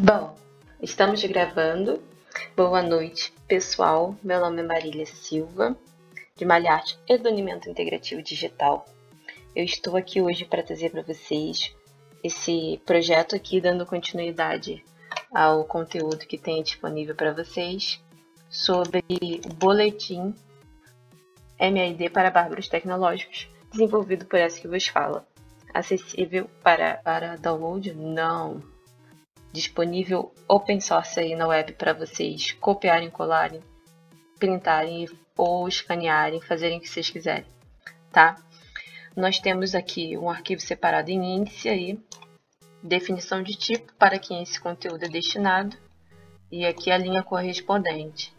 Bom, estamos gravando. Boa noite, pessoal. Meu nome é Marília Silva, de Malharte e do Alimento Integrativo Digital. Eu estou aqui hoje para trazer para vocês esse projeto aqui, dando continuidade ao conteúdo que tem disponível para vocês sobre o boletim MID para bárbaros tecnológicos, desenvolvido por essa que vos fala. Acessível para, para download? Não. Disponível open source aí na web para vocês copiarem, colarem, printarem ou escanearem, fazerem o que vocês quiserem, tá? Nós temos aqui um arquivo separado em índice aí, definição de tipo para quem esse conteúdo é destinado e aqui a linha correspondente.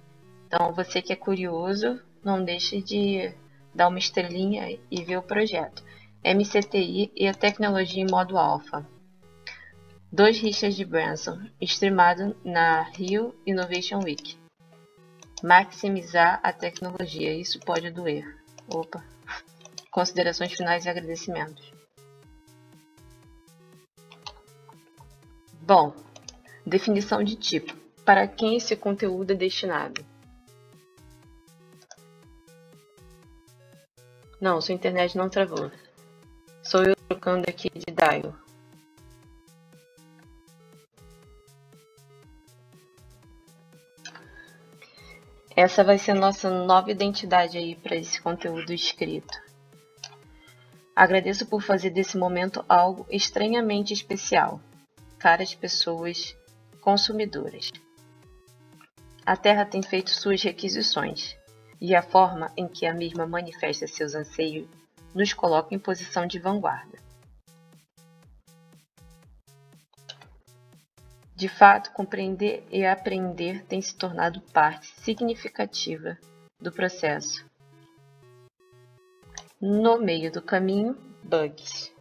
Então, você que é curioso, não deixe de dar uma estrelinha e ver o projeto. MCTI e a tecnologia em modo alfa. Dois Richard Branson, streamado na Rio Innovation Week. Maximizar a tecnologia, isso pode doer. Opa. Considerações finais e agradecimentos. Bom, definição de tipo. Para quem esse conteúdo é destinado? Não, sua internet não travou. Sou eu trocando aqui de dial. Essa vai ser nossa nova identidade aí para esse conteúdo escrito. Agradeço por fazer desse momento algo estranhamente especial. Caras pessoas consumidoras. A Terra tem feito suas requisições e a forma em que a mesma manifesta seus anseios nos coloca em posição de vanguarda. De fato, compreender e aprender tem se tornado parte significativa do processo. No meio do caminho, bugs.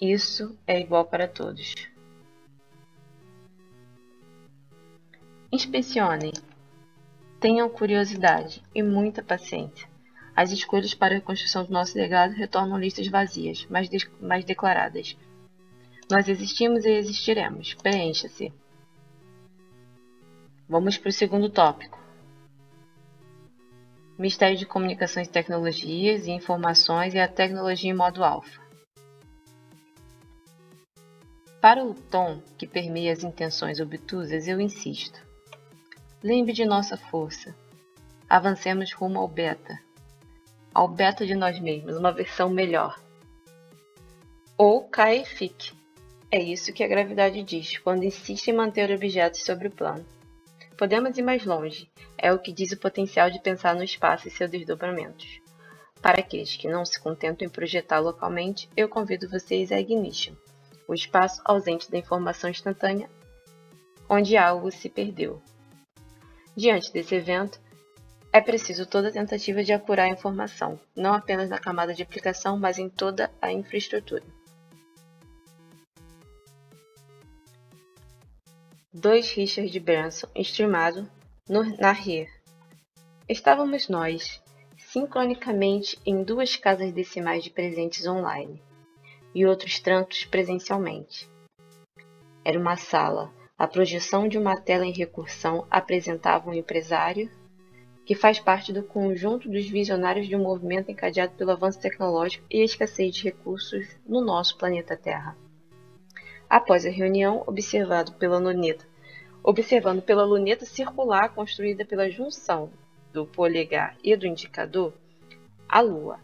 Isso é igual para todos. Inspecionem Tenham curiosidade e muita paciência. As escolhas para a construção do nosso legado retornam listas vazias, mas, de mais declaradas. Nós existimos e existiremos. Preencha-se. Vamos para o segundo tópico. Mistério de comunicações, tecnologias e informações e a tecnologia em modo alfa. Para o tom que permeia as intenções obtusas, eu insisto. Lembre de nossa força. Avancemos rumo ao beta. Ao beta de nós mesmos, uma versão melhor. Ou caia e fique. É isso que a gravidade diz quando insiste em manter objetos sobre o plano. Podemos ir mais longe, é o que diz o potencial de pensar no espaço e seus desdobramentos. Para aqueles que não se contentam em projetar localmente, eu convido vocês a Ignition, o espaço ausente da informação instantânea, onde algo se perdeu, Diante desse evento, é preciso toda tentativa de apurar a informação, não apenas na camada de aplicação, mas em toda a infraestrutura. 2 Richard Branson, streamado no, na RIA. Estávamos nós, sincronicamente, em duas casas decimais de presentes online e outros tantos presencialmente. Era uma sala, a projeção de uma tela em recursão apresentava um empresário que faz parte do conjunto dos visionários de um movimento encadeado pelo avanço tecnológico e a escassez de recursos no nosso planeta Terra. Após a reunião, observado pela luneta, observando pela luneta circular construída pela junção do polegar e do indicador, a Lua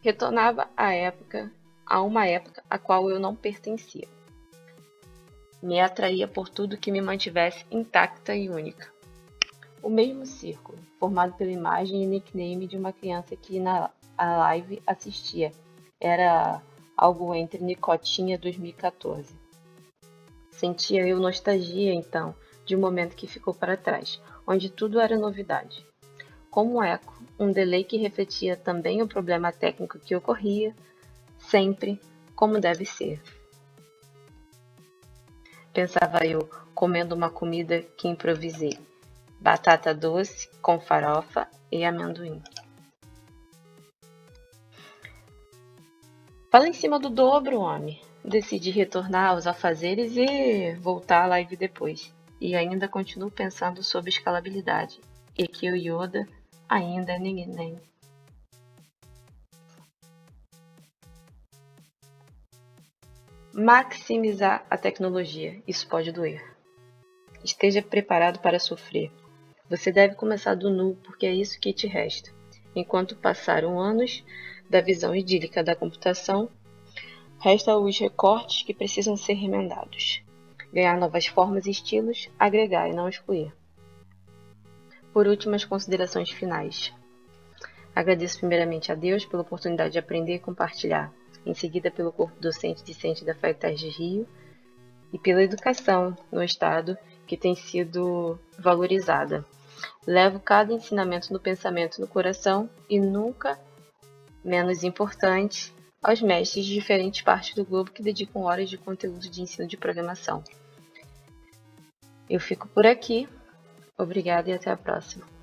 retornava à época, a uma época a qual eu não pertencia me atraía por tudo que me mantivesse intacta e única. O mesmo círculo, formado pela imagem e nickname de uma criança que na live assistia, era algo entre Nicotinha 2014. Sentia eu nostalgia, então, de um momento que ficou para trás, onde tudo era novidade. Como eco, um delay que refletia também o problema técnico que ocorria, sempre como deve ser pensava eu, comendo uma comida que improvisei. Batata doce com farofa e amendoim. Fala em cima do dobro, homem. Decidi retornar aos afazeres e voltar à live depois. E ainda continuo pensando sobre escalabilidade e que o Yoda ainda é ninguém. Maximizar a tecnologia, isso pode doer. Esteja preparado para sofrer. Você deve começar do nu, porque é isso que te resta. Enquanto passaram anos da visão idílica da computação, resta os recortes que precisam ser remendados. Ganhar novas formas e estilos, agregar e não excluir. Por último, as considerações finais. Agradeço primeiramente a Deus pela oportunidade de aprender e compartilhar, em seguida pelo corpo docente e discente da FATES de Rio e pela educação no Estado que tem sido valorizada. Levo cada ensinamento no pensamento no coração e nunca menos importante aos mestres de diferentes partes do globo que dedicam horas de conteúdo de ensino de programação. Eu fico por aqui. Obrigada e até a próxima.